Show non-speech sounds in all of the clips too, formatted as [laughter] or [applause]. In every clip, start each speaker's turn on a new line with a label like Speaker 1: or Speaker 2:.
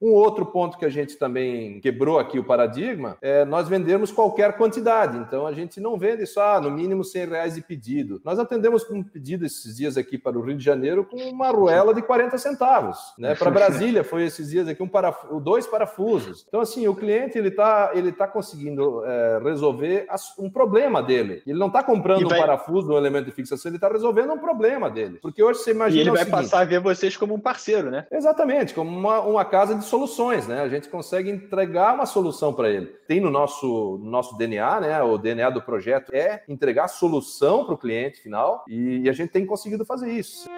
Speaker 1: Um outro ponto que a gente também quebrou aqui o paradigma é nós vendemos qualquer quantidade. Então a gente não vende só ah, no mínimo 100 reais de pedido. Nós atendemos um pedido esses dias aqui para o Rio de Janeiro com uma arruela de 40 centavos. Né? Para Brasília foi esses dias aqui um paraf... dois parafusos. Então assim o cliente ele está ele tá conseguindo é, resolver um problema dele. Ele não está comprando vai... um parafuso, um elemento de fixação, ele está resolvendo um problema dele. Porque hoje você imagina
Speaker 2: e ele vai seguinte, passar a ver vocês como um parceiro, né?
Speaker 1: Exatamente, como uma, uma casa de soluções, né? A gente consegue entregar uma solução para ele. Tem no nosso, no nosso DNA, né? O DNA do projeto é entregar solução para o cliente final e, e a gente tem conseguido fazer isso.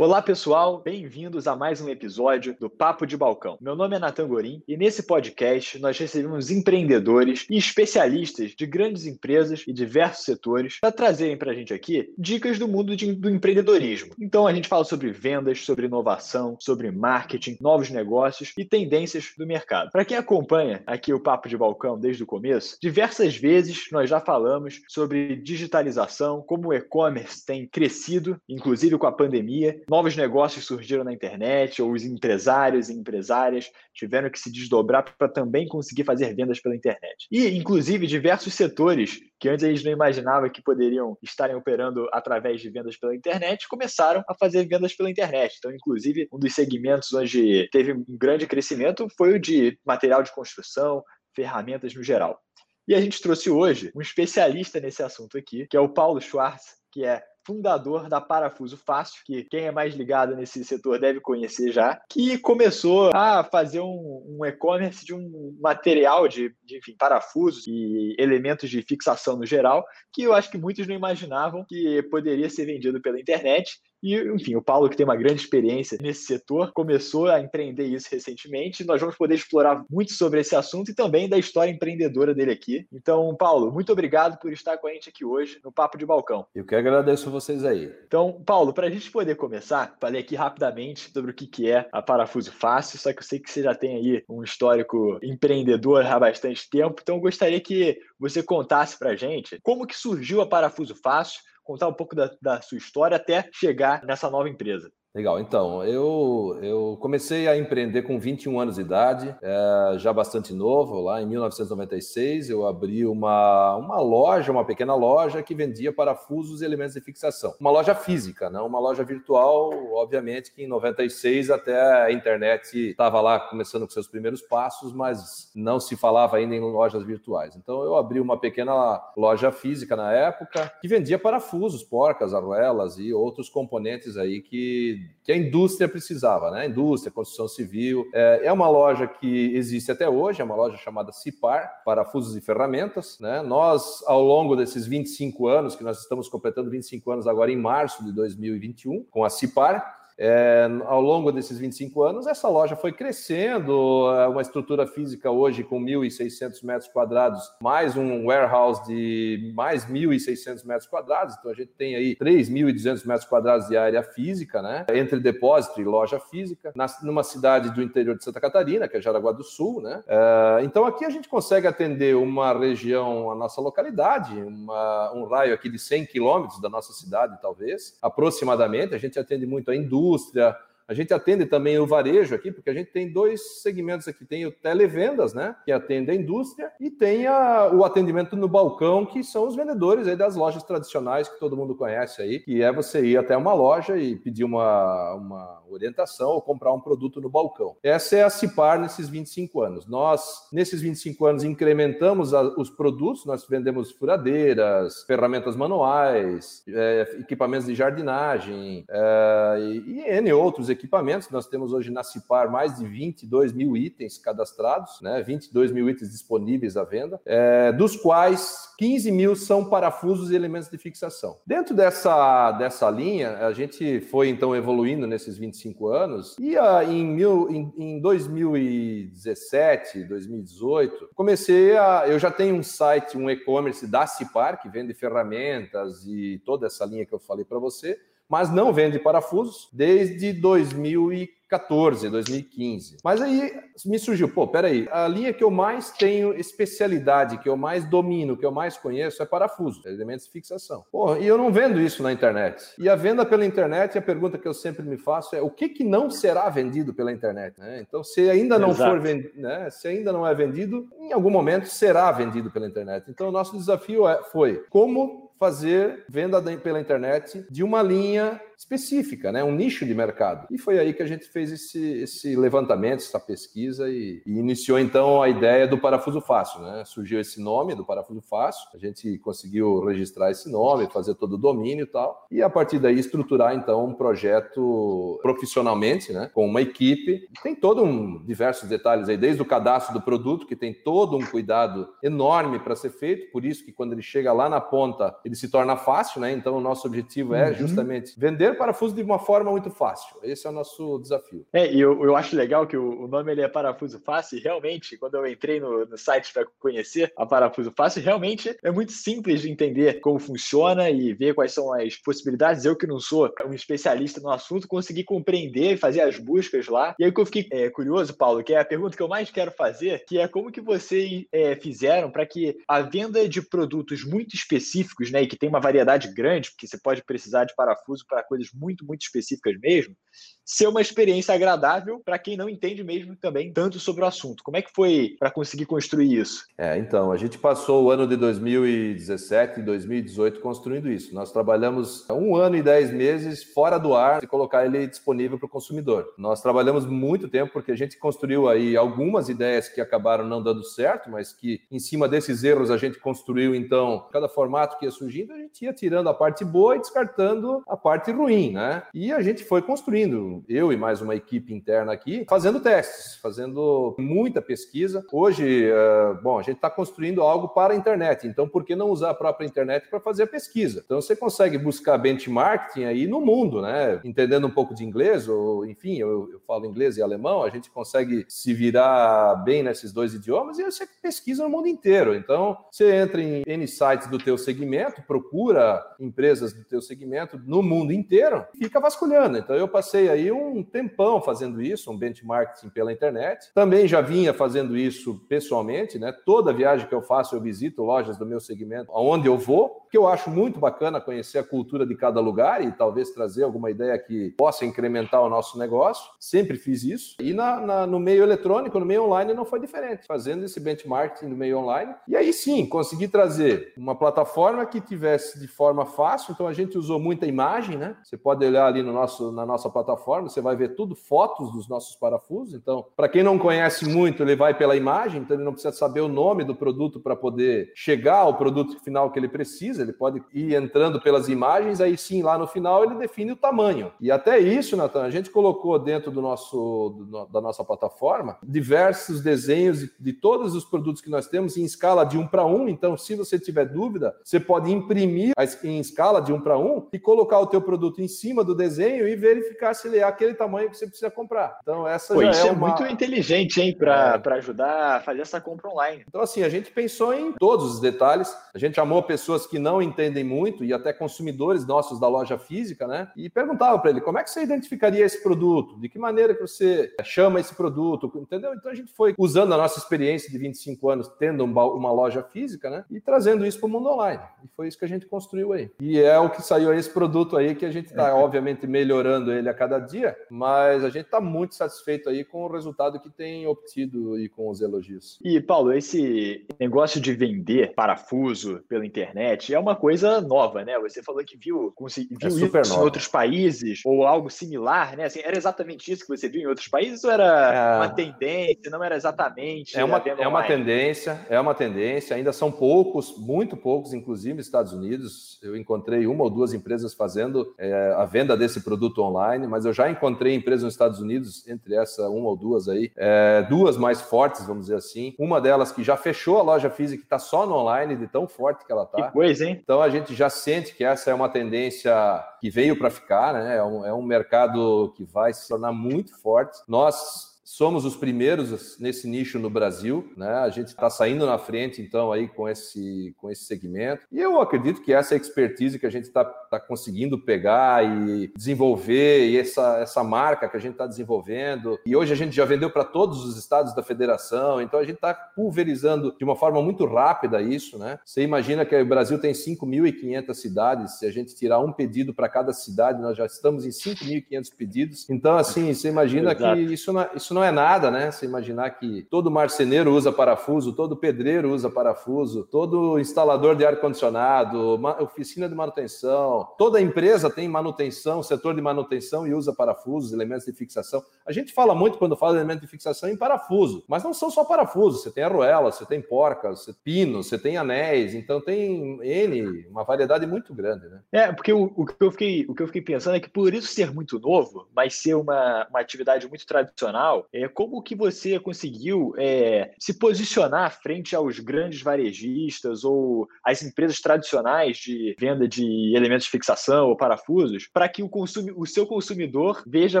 Speaker 2: Olá, pessoal, bem-vindos a mais um episódio do Papo de Balcão. Meu nome é Natan Gorim e nesse podcast nós recebemos empreendedores e especialistas de grandes empresas e diversos setores para trazerem para a gente aqui dicas do mundo de, do empreendedorismo. Então a gente fala sobre vendas, sobre inovação, sobre marketing, novos negócios e tendências do mercado. Para quem acompanha aqui o Papo de Balcão desde o começo, diversas vezes nós já falamos sobre digitalização, como o e-commerce tem crescido, inclusive com a pandemia novos negócios surgiram na internet, ou os empresários e empresárias tiveram que se desdobrar para também conseguir fazer vendas pela internet. E, inclusive, diversos setores que antes eles não imaginavam que poderiam estarem operando através de vendas pela internet, começaram a fazer vendas pela internet. Então, inclusive, um dos segmentos onde teve um grande crescimento foi o de material de construção, ferramentas no geral. E a gente trouxe hoje um especialista nesse assunto aqui, que é o Paulo Schwartz, que é fundador da Parafuso Fácil, que quem é mais ligado nesse setor deve conhecer já, que começou a fazer um, um e-commerce de um material de, de enfim, parafusos e elementos de fixação no geral, que eu acho que muitos não imaginavam que poderia ser vendido pela internet e, enfim, o Paulo, que tem uma grande experiência nesse setor, começou a empreender isso recentemente. Nós vamos poder explorar muito sobre esse assunto e também da história empreendedora dele aqui. Então, Paulo, muito obrigado por estar com a gente aqui hoje no Papo de Balcão.
Speaker 1: Eu que agradeço vocês aí.
Speaker 2: Então, Paulo, para a gente poder começar, falei aqui rapidamente sobre o que é a Parafuso Fácil, só que eu sei que você já tem aí um histórico empreendedor há bastante tempo, então eu gostaria que você contasse para a gente como que surgiu a Parafuso Fácil, contar um pouco da, da sua história até chegar nessa nova empresa.
Speaker 1: Legal, então, eu, eu comecei a empreender com 21 anos de idade, é, já bastante novo, lá em 1996 eu abri uma, uma loja, uma pequena loja que vendia parafusos e elementos de fixação. Uma loja física, não uma loja virtual, obviamente que em 96 até a internet estava lá começando com seus primeiros passos, mas não se falava ainda em lojas virtuais. Então eu abri uma pequena loja física na época que vendia parafusos, porcas, arruelas e outros componentes aí que que a indústria precisava, né? Indústria, construção civil. É, é, uma loja que existe até hoje, é uma loja chamada Cipar, parafusos e ferramentas, né? Nós, ao longo desses 25 anos, que nós estamos completando 25 anos agora em março de 2021, com a Cipar, é, ao longo desses 25 anos, essa loja foi crescendo, é uma estrutura física hoje com 1.600 metros quadrados, mais um warehouse de mais 1.600 metros quadrados, então a gente tem aí 3.200 metros quadrados de área física, né? entre depósito e loja física, na, numa cidade do interior de Santa Catarina, que é Jaraguá do Sul. Né? É, então aqui a gente consegue atender uma região, a nossa localidade, uma, um raio aqui de 100 quilômetros da nossa cidade, talvez, aproximadamente, a gente atende muito a indústria, indústria, a gente atende também o varejo aqui, porque a gente tem dois segmentos aqui. Tem o televendas, né? Que atende a indústria, e tem a, o atendimento no balcão, que são os vendedores aí das lojas tradicionais que todo mundo conhece aí, que é você ir até uma loja e pedir uma, uma orientação ou comprar um produto no balcão. Essa é a Cipar nesses 25 anos. Nós, nesses 25 anos, incrementamos a, os produtos, nós vendemos furadeiras, ferramentas manuais, é, equipamentos de jardinagem é, e, e N outros equipamentos. Nós temos hoje na Cipar mais de 22 mil itens cadastrados, né? 22 mil itens disponíveis à venda, é, dos quais 15 mil são parafusos e elementos de fixação. Dentro dessa, dessa linha, a gente foi então evoluindo nesses 25 anos e uh, em, mil, em, em 2017, 2018, comecei a. Eu já tenho um site, um e-commerce da Cipar, que vende ferramentas e toda essa linha que eu falei para você mas não vende parafusos desde 2014. 2014, 2015. Mas aí me surgiu, pô, peraí, a linha que eu mais tenho especialidade, que eu mais domino, que eu mais conheço é parafuso, elementos de fixação. Pô, e eu não vendo isso na internet. E a venda pela internet, a pergunta que eu sempre me faço é o que, que não será vendido pela internet? Né? Então, se ainda não Exato. for vendido, né? se ainda não é vendido, em algum momento será vendido pela internet. Então, o nosso desafio é, foi como fazer venda pela internet de uma linha específica, né? um nicho de mercado. E foi aí que a gente fez esse, esse levantamento, essa pesquisa e, e, iniciou então a ideia do parafuso fácil. Né? Surgiu esse nome do parafuso fácil, a gente conseguiu registrar esse nome, fazer todo o domínio e tal, e a partir daí estruturar então um projeto profissionalmente, né? com uma equipe. Tem todo um diversos detalhes aí, desde o cadastro do produto, que tem todo um cuidado enorme para ser feito, por isso que quando ele chega lá na ponta, ele se torna fácil, né? Então o nosso objetivo é uhum. justamente vender parafuso de uma forma muito fácil. Esse é o nosso desafio.
Speaker 2: É, e eu, eu acho legal que o, o nome ele é Parafuso Fácil, e realmente, quando eu entrei no, no site para conhecer a Parafuso Fácil, realmente é muito simples de entender como funciona e ver quais são as possibilidades. Eu que não sou um especialista no assunto, consegui compreender, fazer as buscas lá. E aí que eu fiquei é, curioso, Paulo, que é a pergunta que eu mais quero fazer, que é como que vocês é, fizeram para que a venda de produtos muito específicos, né, e que tem uma variedade grande, porque você pode precisar de parafuso para coisas muito, muito específicas mesmo, ser uma experiência agradável para quem não entende mesmo também tanto sobre o assunto. Como é que foi para conseguir construir isso?
Speaker 1: É, então, a gente passou o ano de 2017 e 2018 construindo isso. Nós trabalhamos um ano e dez meses fora do ar e colocar ele disponível para o consumidor. Nós trabalhamos muito tempo porque a gente construiu aí algumas ideias que acabaram não dando certo, mas que em cima desses erros a gente construiu então cada formato que ia surgindo, a gente ia tirando a parte boa e descartando a parte ruim, né? E a gente foi construindo eu e mais uma equipe interna aqui, fazendo testes, fazendo muita pesquisa. Hoje, uh, bom, a gente está construindo algo para a internet, então por que não usar a própria internet para fazer a pesquisa? Então você consegue buscar benchmarking aí no mundo, né? Entendendo um pouco de inglês, ou enfim, eu, eu falo inglês e alemão, a gente consegue se virar bem nesses dois idiomas e você pesquisa no mundo inteiro. Então você entra em N sites do teu segmento, procura empresas do teu segmento no mundo inteiro e fica vasculhando. Então eu passei aí um tempão fazendo isso, um benchmarking pela internet. Também já vinha fazendo isso pessoalmente, né? Toda viagem que eu faço, eu visito lojas do meu segmento, aonde eu vou, que eu acho muito bacana conhecer a cultura de cada lugar e talvez trazer alguma ideia que possa incrementar o nosso negócio. Sempre fiz isso. E na, na, no meio eletrônico, no meio online, não foi diferente, fazendo esse benchmarking no meio online. E aí sim, consegui trazer uma plataforma que tivesse de forma fácil. Então a gente usou muita imagem, né? Você pode olhar ali no nosso, na nossa plataforma você vai ver tudo fotos dos nossos parafusos. Então, para quem não conhece muito, ele vai pela imagem, então ele não precisa saber o nome do produto para poder chegar ao produto final que ele precisa. Ele pode ir entrando pelas imagens, aí sim, lá no final ele define o tamanho. E até isso, Natan, a gente colocou dentro do nosso, do, da nossa plataforma diversos desenhos de, de todos os produtos que nós temos em escala de um para um. Então, se você tiver dúvida, você pode imprimir em escala de um para um e colocar o teu produto em cima do desenho e verificar se ele é aquele tamanho que você precisa comprar. Então, essa Pô, já
Speaker 2: isso
Speaker 1: é,
Speaker 2: é uma... muito inteligente, hein, para é. ajudar a fazer essa compra online.
Speaker 1: Então, assim, a gente pensou em todos os detalhes. A gente chamou pessoas que não entendem muito e até consumidores nossos da loja física, né? E perguntava para ele como é que você identificaria esse produto, de que maneira que você chama esse produto, entendeu? Então a gente foi usando a nossa experiência de 25 anos tendo uma loja física, né? E trazendo isso para o mundo online. E foi isso que a gente construiu aí. E é o que saiu esse produto aí que a gente está, é. obviamente, melhorando ele a cada dia, mas a gente está muito satisfeito aí com o resultado que tem obtido e com os elogios.
Speaker 2: E, Paulo, esse negócio de vender parafuso pela internet é uma coisa nova, né? Você falou que viu, viu é isso nova. em outros países ou algo similar, né? Assim, era exatamente isso que você viu em outros países ou era é... uma tendência, não era exatamente?
Speaker 1: É uma, é uma tendência, é uma tendência, ainda são poucos, muito poucos, inclusive Estados Unidos. Eu encontrei uma ou duas empresas fazendo é, a venda desse produto online, mas eu já encontrei empresas nos Estados Unidos, entre essa uma ou duas aí, é, duas mais fortes, vamos dizer assim. Uma delas que já fechou a loja física e está só no online, de tão forte que ela está.
Speaker 2: Que coisa, hein?
Speaker 1: Então a gente já sente que essa é uma tendência que veio para ficar, né? É um, é um mercado que vai se tornar muito forte. Nós somos os primeiros nesse nicho no Brasil, né? A gente está saindo na frente, então, aí com esse, com esse segmento. E eu acredito que essa expertise que a gente está tá conseguindo pegar e desenvolver, e essa, essa marca que a gente está desenvolvendo, e hoje a gente já vendeu para todos os estados da federação, então a gente está pulverizando de uma forma muito rápida isso, né? Você imagina que o Brasil tem 5.500 cidades, se a gente tirar um pedido para cada cidade, nós já estamos em 5.500 pedidos. Então, assim, você imagina Exato. que isso não, é, isso não é nada, né? Você imaginar que todo marceneiro usa parafuso, todo pedreiro usa parafuso, todo instalador de ar-condicionado, oficina de manutenção, toda empresa tem manutenção, setor de manutenção e usa parafusos, elementos de fixação. A gente fala muito quando fala de elemento de fixação em parafuso, mas não são só parafusos, você tem arruela, você tem porcas, você tem pinos, você tem anéis, então tem N, uma variedade muito grande, né?
Speaker 2: É, porque o, o, que eu fiquei, o que eu fiquei pensando é que por isso ser muito novo, mas ser uma, uma atividade muito tradicional, é como que você conseguiu é, se posicionar frente aos grandes varejistas ou às empresas tradicionais de venda de elementos de fixação ou parafusos, para que o, consumi o seu consumidor veja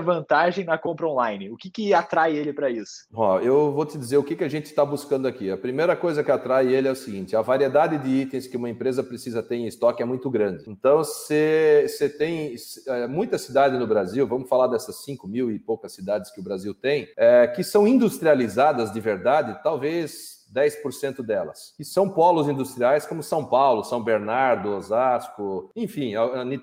Speaker 2: vantagem na compra online? O que, que atrai ele para isso?
Speaker 1: Ó, eu vou te dizer o que, que a gente está buscando aqui. A primeira coisa que atrai ele é o seguinte: a variedade de itens que uma empresa precisa ter em estoque é muito grande. Então, você tem é, muita cidade no Brasil, vamos falar dessas 5 mil e poucas cidades que o Brasil tem, é, que são industrializadas de verdade, talvez 10% delas, que são polos industriais como São Paulo, São Bernardo, Osasco, enfim,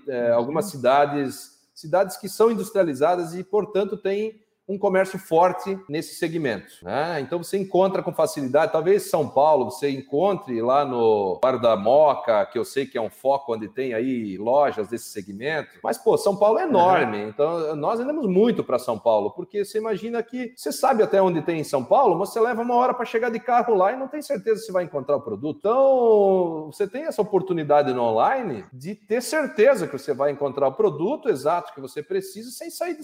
Speaker 1: é, algumas cidades, cidades que são industrializadas e, portanto, têm um comércio forte nesse segmento. Né? Então você encontra com facilidade, talvez São Paulo, você encontre lá no Bar da Moca, que eu sei que é um foco onde tem aí lojas desse segmento, mas pô, São Paulo é enorme, uhum. então nós vendemos muito para São Paulo, porque você imagina que você sabe até onde tem em São Paulo, mas você leva uma hora para chegar de carro lá e não tem certeza se vai encontrar o produto. Então você tem essa oportunidade no online de ter certeza que você vai encontrar o produto exato que você precisa sem sair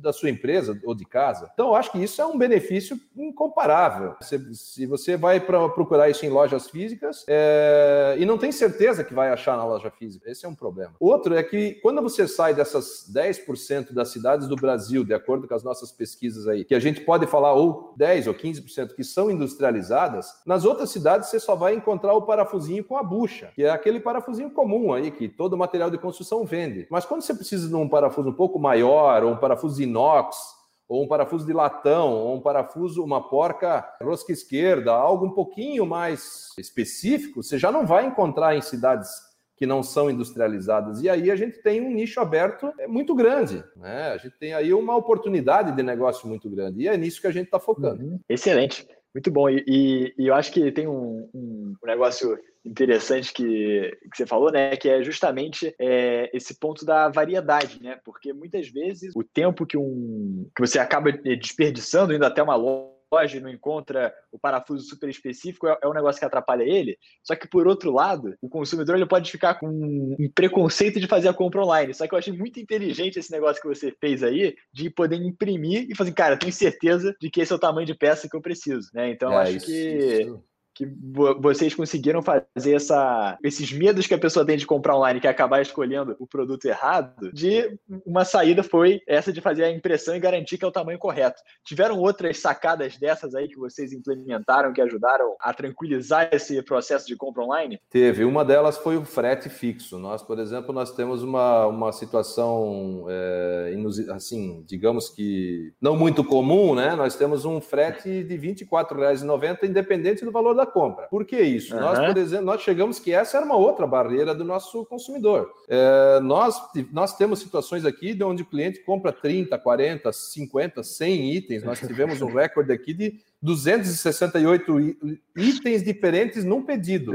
Speaker 1: da sua empresa ou de casa. Então, eu acho que isso é um benefício incomparável. Se, se você vai pra, procurar isso em lojas físicas é, e não tem certeza que vai achar na loja física, esse é um problema. Outro é que quando você sai dessas 10% das cidades do Brasil, de acordo com as nossas pesquisas aí, que a gente pode falar ou 10 ou 15% que são industrializadas, nas outras cidades você só vai encontrar o parafusinho com a bucha, que é aquele parafusinho comum aí que todo material de construção vende. Mas quando você precisa de um parafuso um pouco maior ou um parafuso inox, ou um parafuso de latão, ou um parafuso, uma porca rosca esquerda, algo um pouquinho mais específico, você já não vai encontrar em cidades que não são industrializadas. E aí a gente tem um nicho aberto é, muito grande. Né? A gente tem aí uma oportunidade de negócio muito grande. E é nisso que a gente está focando. Uhum.
Speaker 2: Excelente. Muito bom. E, e, e, eu acho que tem um, um negócio interessante que, que você falou, né? Que é justamente é, esse ponto da variedade, né? Porque muitas vezes o tempo que, um, que você acaba desperdiçando indo até uma loja e não encontra o parafuso super específico, é, é um negócio que atrapalha ele. Só que, por outro lado, o consumidor ele pode ficar com um preconceito de fazer a compra online. Só que eu achei muito inteligente esse negócio que você fez aí, de poder imprimir e fazer, cara, tenho certeza de que esse é o tamanho de peça que eu preciso. Né? Então, é, eu acho isso, que. Isso que vocês conseguiram fazer essa, esses medos que a pessoa tem de comprar online, que é acabar escolhendo o produto errado, de uma saída foi essa de fazer a impressão e garantir que é o tamanho correto. Tiveram outras sacadas dessas aí que vocês implementaram que ajudaram a tranquilizar esse processo de compra online?
Speaker 1: Teve. Uma delas foi o frete fixo. Nós, por exemplo, nós temos uma, uma situação é, assim, digamos que não muito comum, né? Nós temos um frete de R$ 24,90 independente do valor da compra. Por que isso? Uhum. Nós, por exemplo, nós chegamos que essa era uma outra barreira do nosso consumidor. É, nós, nós temos situações aqui de onde o cliente compra 30, 40, 50, 100 itens. Nós tivemos um [laughs] recorde aqui de 268 itens diferentes num pedido.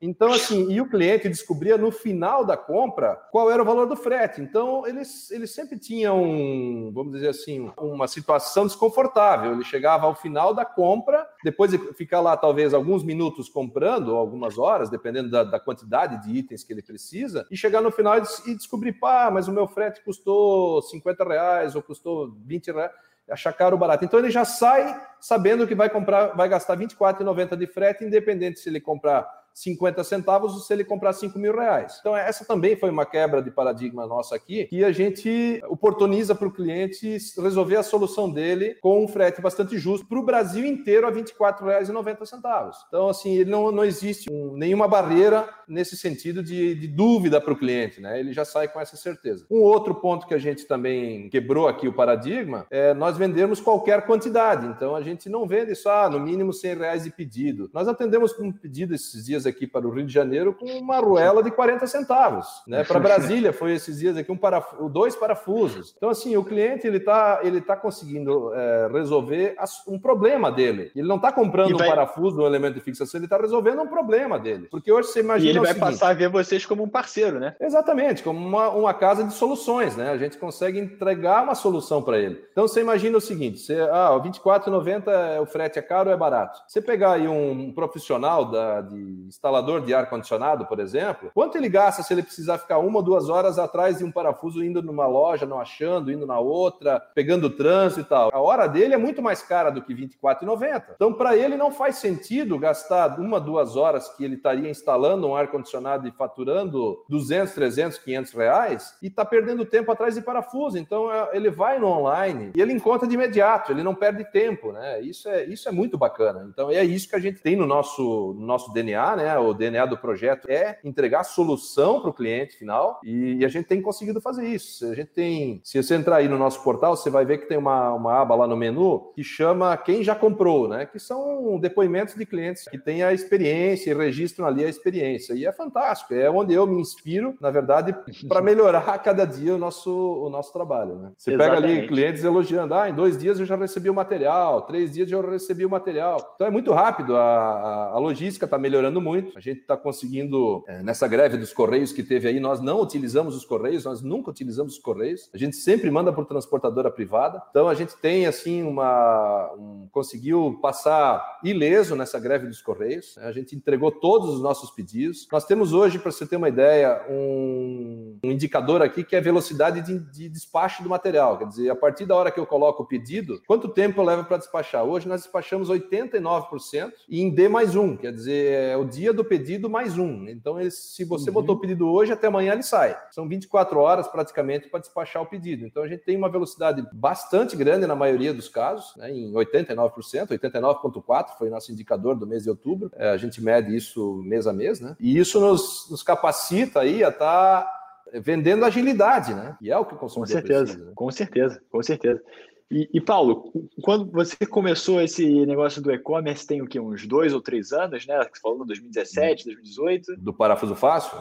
Speaker 1: Então, assim, e o cliente descobria no final da compra qual era o valor do frete. Então, eles, eles sempre tinham, vamos dizer assim, uma situação desconfortável. Ele chegava ao final da compra, depois de ficar lá talvez alguns minutos comprando, ou algumas horas, dependendo da, da quantidade de itens que ele precisa, e chegar no final e descobrir, pá, mas o meu frete custou 50 reais ou custou 20 reais achar caro ou barato. Então ele já sai sabendo que vai comprar, vai gastar R$ 24,90 de frete, independente se ele comprar 50 centavos se ele comprar 5 mil reais. Então, essa também foi uma quebra de paradigma nossa aqui, que a gente oportuniza para o cliente resolver a solução dele com um frete bastante justo para o Brasil inteiro a R$ 24,90. Então, assim, ele não, não existe um, nenhuma barreira nesse sentido de, de dúvida para o cliente, né? Ele já sai com essa certeza. Um outro ponto que a gente também quebrou aqui o paradigma é nós vendemos qualquer quantidade. Então, a gente não vende só ah, no mínimo 100 reais de pedido. Nós atendemos um pedido esses dias aqui para o Rio de Janeiro com uma arruela de 40 centavos. Né? Para Brasília foi esses dias aqui um paraf... dois parafusos. Então, assim, o cliente ele está ele tá conseguindo é, resolver um problema dele. Ele não está comprando vai... um parafuso, um elemento de fixação, ele está resolvendo um problema dele. Porque hoje você imagina.
Speaker 2: E ele vai seguinte, passar a ver vocês como um parceiro, né?
Speaker 1: Exatamente, como uma, uma casa de soluções, né? A gente consegue entregar uma solução para ele. Então você imagina o seguinte: você, ah, o 24,90 é o frete é caro ou é barato? Você pegar aí um profissional da, de instalador de ar-condicionado, por exemplo, quanto ele gasta se ele precisar ficar uma ou duas horas atrás de um parafuso indo numa loja, não achando, indo na outra, pegando trânsito e tal? A hora dele é muito mais cara do que R$24,90. Então, para ele não faz sentido gastar uma, duas horas que ele estaria instalando um ar-condicionado e faturando 200, 300, 500 reais e está perdendo tempo atrás de parafuso. Então, é, ele vai no online e ele encontra de imediato, ele não perde tempo, né? Isso é, isso é muito bacana. Então, é isso que a gente tem no nosso, no nosso DNA, né? O DNA do projeto é entregar solução para o cliente final e, a gente tem conseguido fazer isso. A gente tem, se você entrar aí no nosso portal, você vai ver que tem uma, uma aba lá no menu que chama Quem Já Comprou, né? Que são depoimentos de clientes que têm a experiência e registram ali a experiência. E é fantástico, é onde eu me inspiro, na verdade, [laughs] para melhorar a cada dia o nosso, o nosso trabalho. Né? Você Exatamente. pega ali clientes elogiando, ah, em dois dias eu já recebi o material, três dias eu já recebi o material. Então é muito rápido, a, a logística está melhorando muito, a gente está conseguindo, é, nessa greve dos Correios que teve aí, nós não utilizamos os Correios, nós nunca utilizamos os Correios, a gente sempre manda por transportadora privada, então a gente tem, assim, uma... Um, conseguiu passar ileso nessa greve dos Correios, a gente entregou todos os nossos pedidos. Nós temos hoje, para você ter uma ideia, um, um indicador aqui que é a velocidade de, de despacho do material, quer dizer, a partir da hora que eu coloco o pedido, quanto tempo eu levo para despachar? Hoje nós despachamos 89% e em D mais um, quer dizer, é o dia do pedido mais um. Então, se você uhum. botou o pedido hoje, até amanhã ele sai. São 24 horas praticamente para despachar o pedido. Então, a gente tem uma velocidade bastante grande na maioria dos casos, né, em 89%, 89,4% foi nosso indicador do mês de outubro. É, a gente mede isso mês a mês, né? E isso nos, nos capacita aí a estar tá vendendo agilidade, né? E é o que o consumidor
Speaker 2: com certeza,
Speaker 1: precisa. Né?
Speaker 2: Com certeza, com certeza. E, e, Paulo, quando você começou esse negócio do e-commerce, tem o quê? Uns dois ou três anos, né? Você falou em 2017, 2018.
Speaker 1: Do parafuso fácil?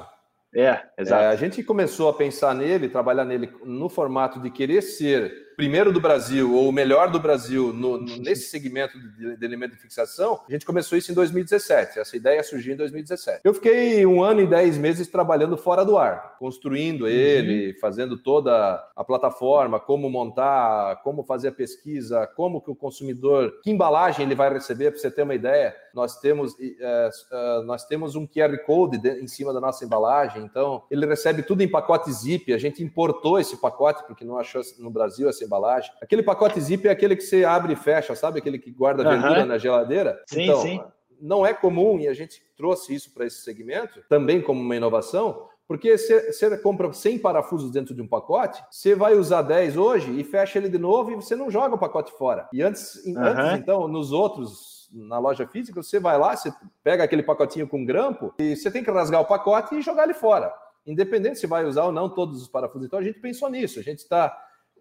Speaker 2: É, exato. É,
Speaker 1: a gente começou a pensar nele, trabalhar nele no formato de querer ser primeiro do Brasil ou o melhor do Brasil no, no, nesse segmento de, de elemento de fixação, a gente começou isso em 2017. Essa ideia surgiu em 2017. Eu fiquei um ano e dez meses trabalhando fora do ar, construindo ele, uhum. fazendo toda a plataforma, como montar, como fazer a pesquisa, como que o consumidor, que embalagem ele vai receber, para você ter uma ideia. Nós temos, uh, nós temos um QR Code de, em cima da nossa embalagem, então ele recebe tudo em pacote zip. A gente importou esse pacote porque não achou no Brasil essa embalagem. Aquele pacote zip é aquele que você abre e fecha, sabe? Aquele que guarda uhum. verdura na geladeira.
Speaker 2: Sim, então, sim.
Speaker 1: Não é comum e a gente trouxe isso para esse segmento, também como uma inovação, porque você compra 100 parafusos dentro de um pacote, você vai usar 10 hoje e fecha ele de novo e você não joga o pacote fora. E antes, uhum. antes então, nos outros, na loja física, você vai lá, você pega aquele pacotinho com grampo e você tem que rasgar o pacote e jogar ele fora. Independente se vai usar ou não todos os parafusos. Então a gente pensou nisso. A gente está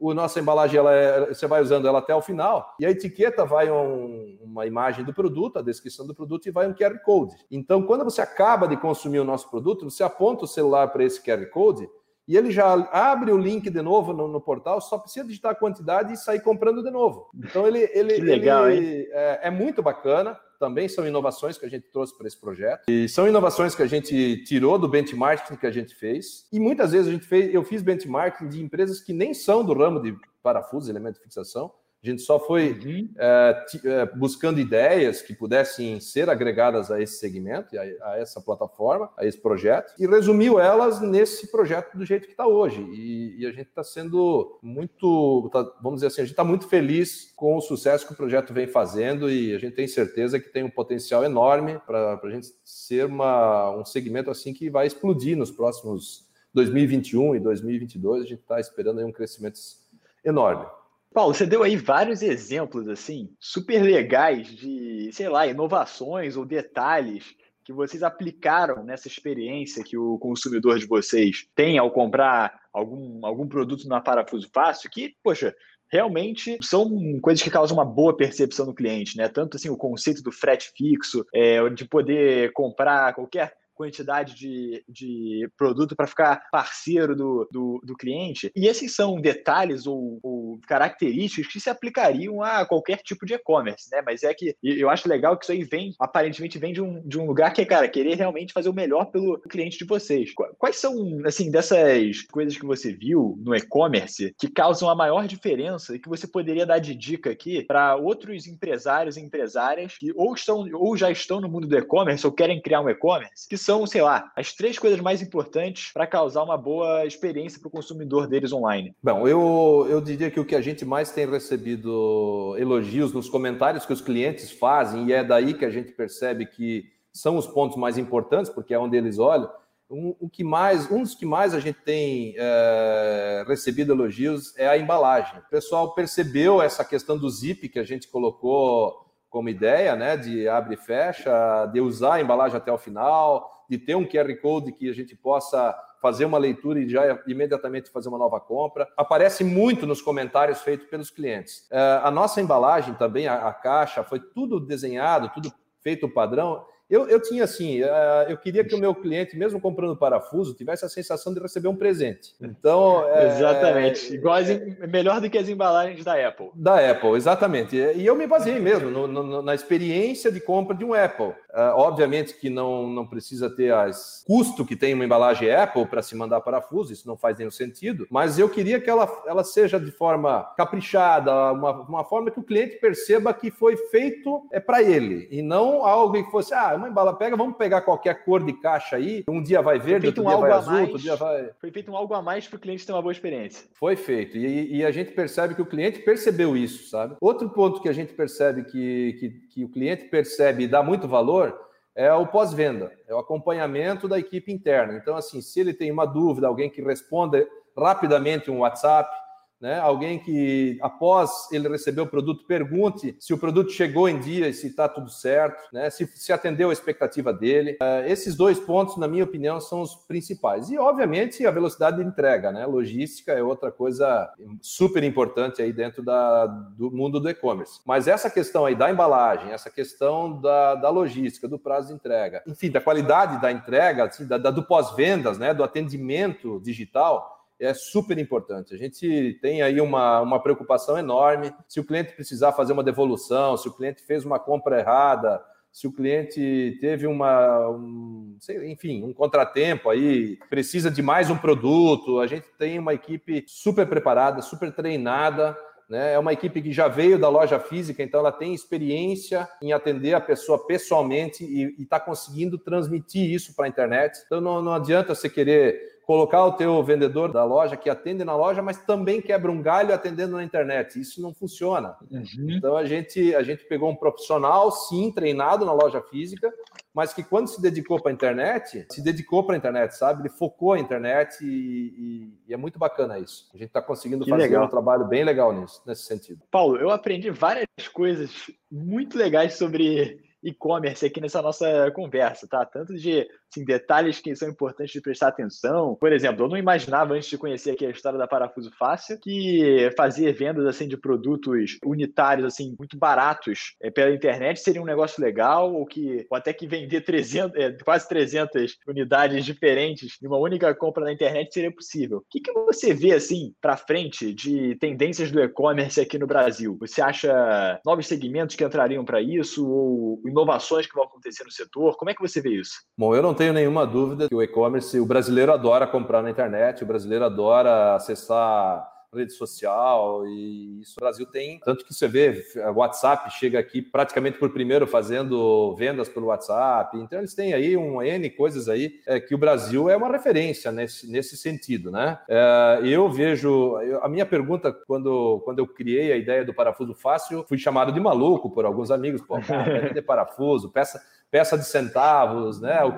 Speaker 1: a nossa embalagem ela é, você vai usando ela até o final e a etiqueta vai um, uma imagem do produto, a descrição do produto e vai um QR Code. Então, quando você acaba de consumir o nosso produto, você aponta o celular para esse QR Code e ele já abre o link de novo no, no, portal, só precisa digitar a quantidade e sair comprando de novo. Então ele, ele,
Speaker 2: que legal,
Speaker 1: ele é, é, muito bacana. Também são inovações que a gente trouxe para esse projeto. E são inovações que a gente tirou do benchmarking que a gente fez. E muitas vezes a gente fez, eu fiz benchmarking de empresas que nem são do ramo de parafusos, elementos de fixação. A gente só foi uhum. é, é, buscando ideias que pudessem ser agregadas a esse segmento, a, a, essa plataforma, a esse projeto, e resumiu elas nesse projeto do jeito que está hoje. E, e, a gente está sendo muito, tá, vamos dizer assim, a gente está muito feliz com o sucesso que o projeto vem fazendo e a gente tem certeza que tem um potencial enorme para a gente ser uma, um segmento assim que vai explodir nos próximos 2021 e 2022. A gente está esperando um crescimento enorme.
Speaker 2: Paulo, você deu aí vários exemplos assim, super legais de, sei lá, inovações ou detalhes que vocês aplicaram nessa experiência que o consumidor de vocês tem ao comprar algum, algum produto na Parafuso Fácil, que, poxa, realmente são coisas que causam uma boa percepção no cliente, né? Tanto assim o conceito do frete fixo, é, de poder comprar qualquer quantidade de, de produto para ficar parceiro do, do, do, cliente. E esses são detalhes ou, ou, características que se aplicariam a qualquer tipo de e-commerce, né? Mas é que eu acho legal que isso aí vem, aparentemente, vem de um, de um lugar que é, cara, querer realmente fazer o melhor pelo cliente de vocês. Quais são, assim, dessas coisas que você viu no e-commerce que causam a maior diferença e que você poderia dar de dica aqui para outros empresários e empresárias que ou estão ou já estão no mundo do e-commerce ou querem criar um e-commerce, que são, sei lá, as três coisas mais importantes para causar uma boa experiência para o consumidor deles online?
Speaker 1: Bom, eu, eu diria que o que a gente mais tem recebido elogios nos comentários que os clientes fazem, e é daí que a gente percebe que são os pontos mais importantes, porque é onde eles olham. Um, o que mais, um dos que mais a gente tem é, recebido elogios é a embalagem. O pessoal percebeu essa questão do zip que a gente colocou como ideia, né, de abre e fecha, de usar a embalagem até o final, de ter um QR Code que a gente possa fazer uma leitura e já imediatamente fazer uma nova compra. Aparece muito nos comentários feitos pelos clientes. É, a nossa embalagem também, a caixa, foi tudo desenhado, tudo feito padrão eu, eu tinha assim, uh, eu queria que o meu cliente, mesmo comprando parafuso, tivesse a sensação de receber um presente. Então.
Speaker 2: É, exatamente. Igual as, melhor do que as embalagens da Apple.
Speaker 1: Da Apple, exatamente. E eu me baseei mesmo no, no, na experiência de compra de um Apple. Uh, obviamente que não, não precisa ter as custo que tem uma embalagem Apple para se mandar parafuso, isso não faz nenhum sentido, mas eu queria que ela, ela seja de forma caprichada, uma, uma forma que o cliente perceba que foi feito é para ele, e não algo que fosse, ah, uma embala pega, vamos pegar qualquer cor de caixa aí, um dia vai verde, outro um dia vai azul, mais, outro dia vai...
Speaker 2: Foi feito um algo a mais para o cliente ter uma boa experiência.
Speaker 1: Foi feito, e, e, a gente percebe que o cliente percebeu isso, sabe? Outro ponto que a gente percebe que, que, que o cliente percebe e dá muito valor é o pós-venda, é o acompanhamento da equipe interna. Então, assim, se ele tem uma dúvida, alguém que responda rapidamente um WhatsApp, né? Alguém que, após ele receber o produto, pergunte se o produto chegou em dia e se está tudo certo, né? se, se atendeu a expectativa dele. Uh, esses dois pontos, na minha opinião, são os principais. E, obviamente, a velocidade de entrega. Né? Logística é outra coisa super importante aí dentro da, do mundo do e-commerce. Mas essa questão aí da embalagem, essa questão da, da logística, do prazo de entrega, enfim, da qualidade da entrega, assim, da, da do pós-vendas, né? do atendimento digital, é super importante. A gente tem aí uma, uma preocupação enorme. Se o cliente precisar fazer uma devolução, se o cliente fez uma compra errada, se o cliente teve uma, um, sei, enfim, um contratempo aí, precisa de mais um produto, a gente tem uma equipe super preparada, super treinada. Né? É uma equipe que já veio da loja física, então ela tem experiência em atender a pessoa pessoalmente e está conseguindo transmitir isso para a internet. Então não, não adianta você querer colocar o teu vendedor da loja que atende na loja, mas também quebra um galho atendendo na internet. Isso não funciona. Uhum. Então a gente a gente pegou um profissional, sim, treinado na loja física, mas que quando se dedicou para a internet, se dedicou para a internet, sabe? Ele focou a internet e, e, e é muito bacana isso. A gente está conseguindo que fazer legal. um trabalho bem legal nisso, nesse sentido.
Speaker 2: Paulo, eu aprendi várias coisas muito legais sobre e-commerce aqui nessa nossa conversa, tá? Tanto de assim, detalhes que são importantes de prestar atenção. Por exemplo, eu não imaginava antes de conhecer aqui a história da Parafuso Fácil que fazer vendas assim de produtos unitários assim muito baratos é, pela internet seria um negócio legal ou que ou até que vender 300, é, quase 300 unidades diferentes em uma única compra na internet seria possível. O que, que você vê assim para frente de tendências do e-commerce aqui no Brasil? Você acha novos segmentos que entrariam para isso ou inovações que vão acontecer no setor? Como é que você vê isso?
Speaker 1: Bom, eu não tenho nenhuma dúvida que o e-commerce, o brasileiro adora comprar na internet, o brasileiro adora acessar rede social, e isso o Brasil tem. Tanto que você vê, o WhatsApp chega aqui praticamente por primeiro fazendo vendas pelo WhatsApp. Então, eles têm aí um N coisas aí é, que o Brasil é uma referência nesse, nesse sentido, né? É, eu vejo. Eu, a minha pergunta, quando, quando eu criei a ideia do parafuso fácil, fui chamado de maluco por alguns amigos. Pô, cara, vender [laughs] parafuso, peça peça de centavos, né? O,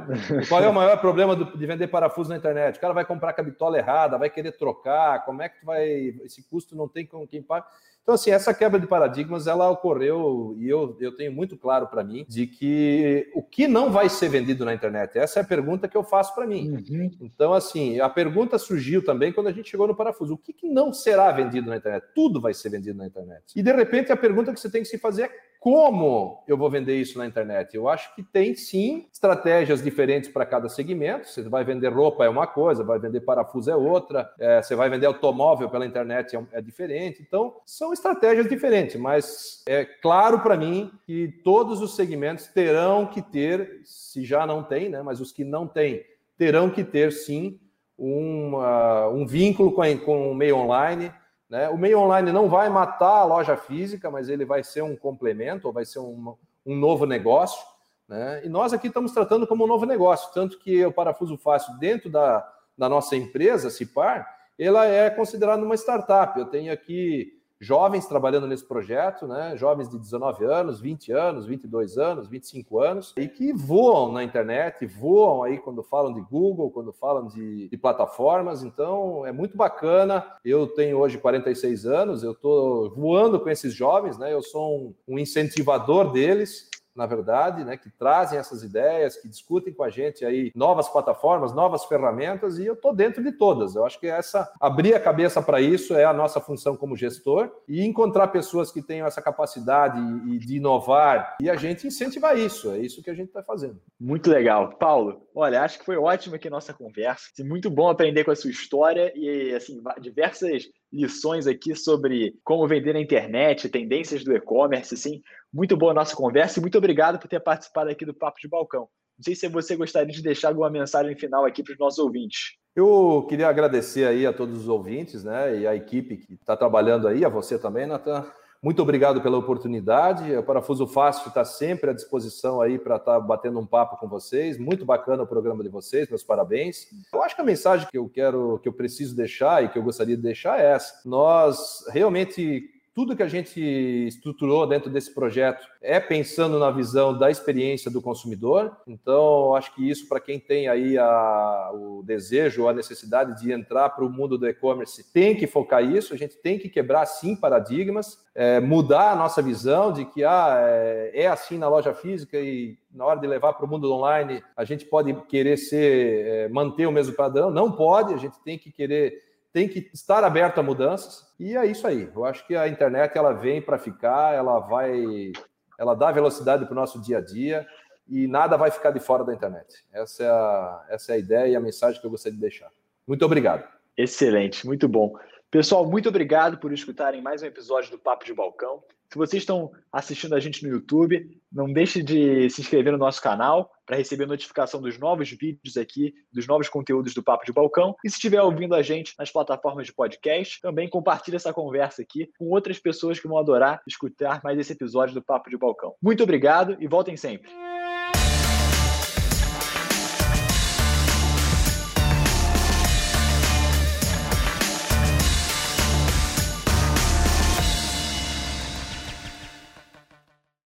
Speaker 1: qual é o maior problema do, de vender parafuso na internet? O cara vai comprar a bitola errada, vai querer trocar, como é que tu vai. Esse custo não tem com quem paga. Então, assim, essa quebra de paradigmas, ela ocorreu, e eu, eu tenho muito claro para mim, de que o que não vai ser vendido na internet? Essa é a pergunta que eu faço para mim. Uhum. Então, assim, a pergunta surgiu também quando a gente chegou no parafuso. O que, que não será vendido na internet? Tudo vai ser vendido na internet. E, de repente, a pergunta que você tem que se fazer é como eu vou vender isso na internet? Eu acho que tem sim estratégias diferentes para cada segmento. Você vai vender roupa é uma coisa, vai vender parafuso é outra, é, você vai vender automóvel pela internet é, é diferente. Então, são estratégias diferentes, mas é claro para mim que todos os segmentos terão que ter, se já não tem, né? Mas os que não têm terão que ter sim um, vínculo com, a, com o meio online né? O meio online não vai matar a loja física, mas ele vai ser um complemento, ou vai ser um, um novo negócio. Né? E nós aqui estamos tratando como um novo negócio, tanto que o Parafuso Fácil, dentro da, da nossa empresa, Cipar, ela é considerada uma startup. Eu tenho aqui jovens trabalhando nesse projeto, né? Jovens de 19 anos, 20 anos, 22 anos, 25 anos, e que voam na internet, voam aí quando falam de Google, quando falam de, de plataformas. Então, é muito bacana. Eu tenho hoje 46 anos, eu estou voando com esses jovens, né? Eu sou um, um incentivador deles na verdade, né, que trazem essas ideias, que discutem com a gente aí novas plataformas, novas ferramentas, e eu estou dentro de todas. Eu acho que essa abrir a cabeça para isso é a nossa função como gestor e encontrar pessoas que tenham essa capacidade de inovar e a gente incentivar isso. É isso que a gente está fazendo.
Speaker 2: Muito legal, Paulo. Olha, acho que foi ótima aqui nossa conversa. Muito bom aprender com a sua história e assim diversas lições aqui sobre como vender na internet, tendências do e-commerce, assim. Muito boa a nossa conversa e muito obrigado por ter participado aqui do Papo de Balcão. Não sei se você gostaria de deixar alguma mensagem final aqui para os nossos ouvintes.
Speaker 1: Eu queria agradecer aí a todos os ouvintes, né, e a equipe que está trabalhando aí, a você também, Natan. Muito obrigado pela oportunidade. O Parafuso Fácil está sempre à disposição aí para estar tá batendo um papo com vocês. Muito bacana o programa de vocês, meus parabéns. Eu acho que a mensagem que eu quero, que eu preciso deixar e que eu gostaria de deixar é essa. Nós realmente tudo que a gente estruturou dentro desse projeto é pensando na visão da experiência do consumidor. Então, acho que isso, para quem tem aí a, o desejo ou a necessidade de entrar para o mundo do e-commerce, tem que focar isso. A gente tem que quebrar, sim, paradigmas, é, mudar a nossa visão de que ah, é, é assim na loja física e na hora de levar para o mundo online a gente pode querer ser, é, manter o mesmo padrão. Não pode, a gente tem que querer tem que estar aberto a mudanças e é isso aí. Eu acho que a internet ela vem para ficar, ela vai, ela dá velocidade para o nosso dia a dia e nada vai ficar de fora da internet. Essa é a, essa é a ideia e a mensagem que eu gostaria de deixar. Muito obrigado.
Speaker 2: Excelente, muito bom. Pessoal, muito obrigado por escutarem mais um episódio do Papo de Balcão. Se vocês estão assistindo a gente no YouTube, não deixe de se inscrever no nosso canal para receber notificação dos novos vídeos aqui, dos novos conteúdos do Papo de Balcão. E se estiver ouvindo a gente nas plataformas de podcast, também compartilhe essa conversa aqui com outras pessoas que vão adorar escutar mais esse episódio do Papo de Balcão. Muito obrigado e voltem sempre.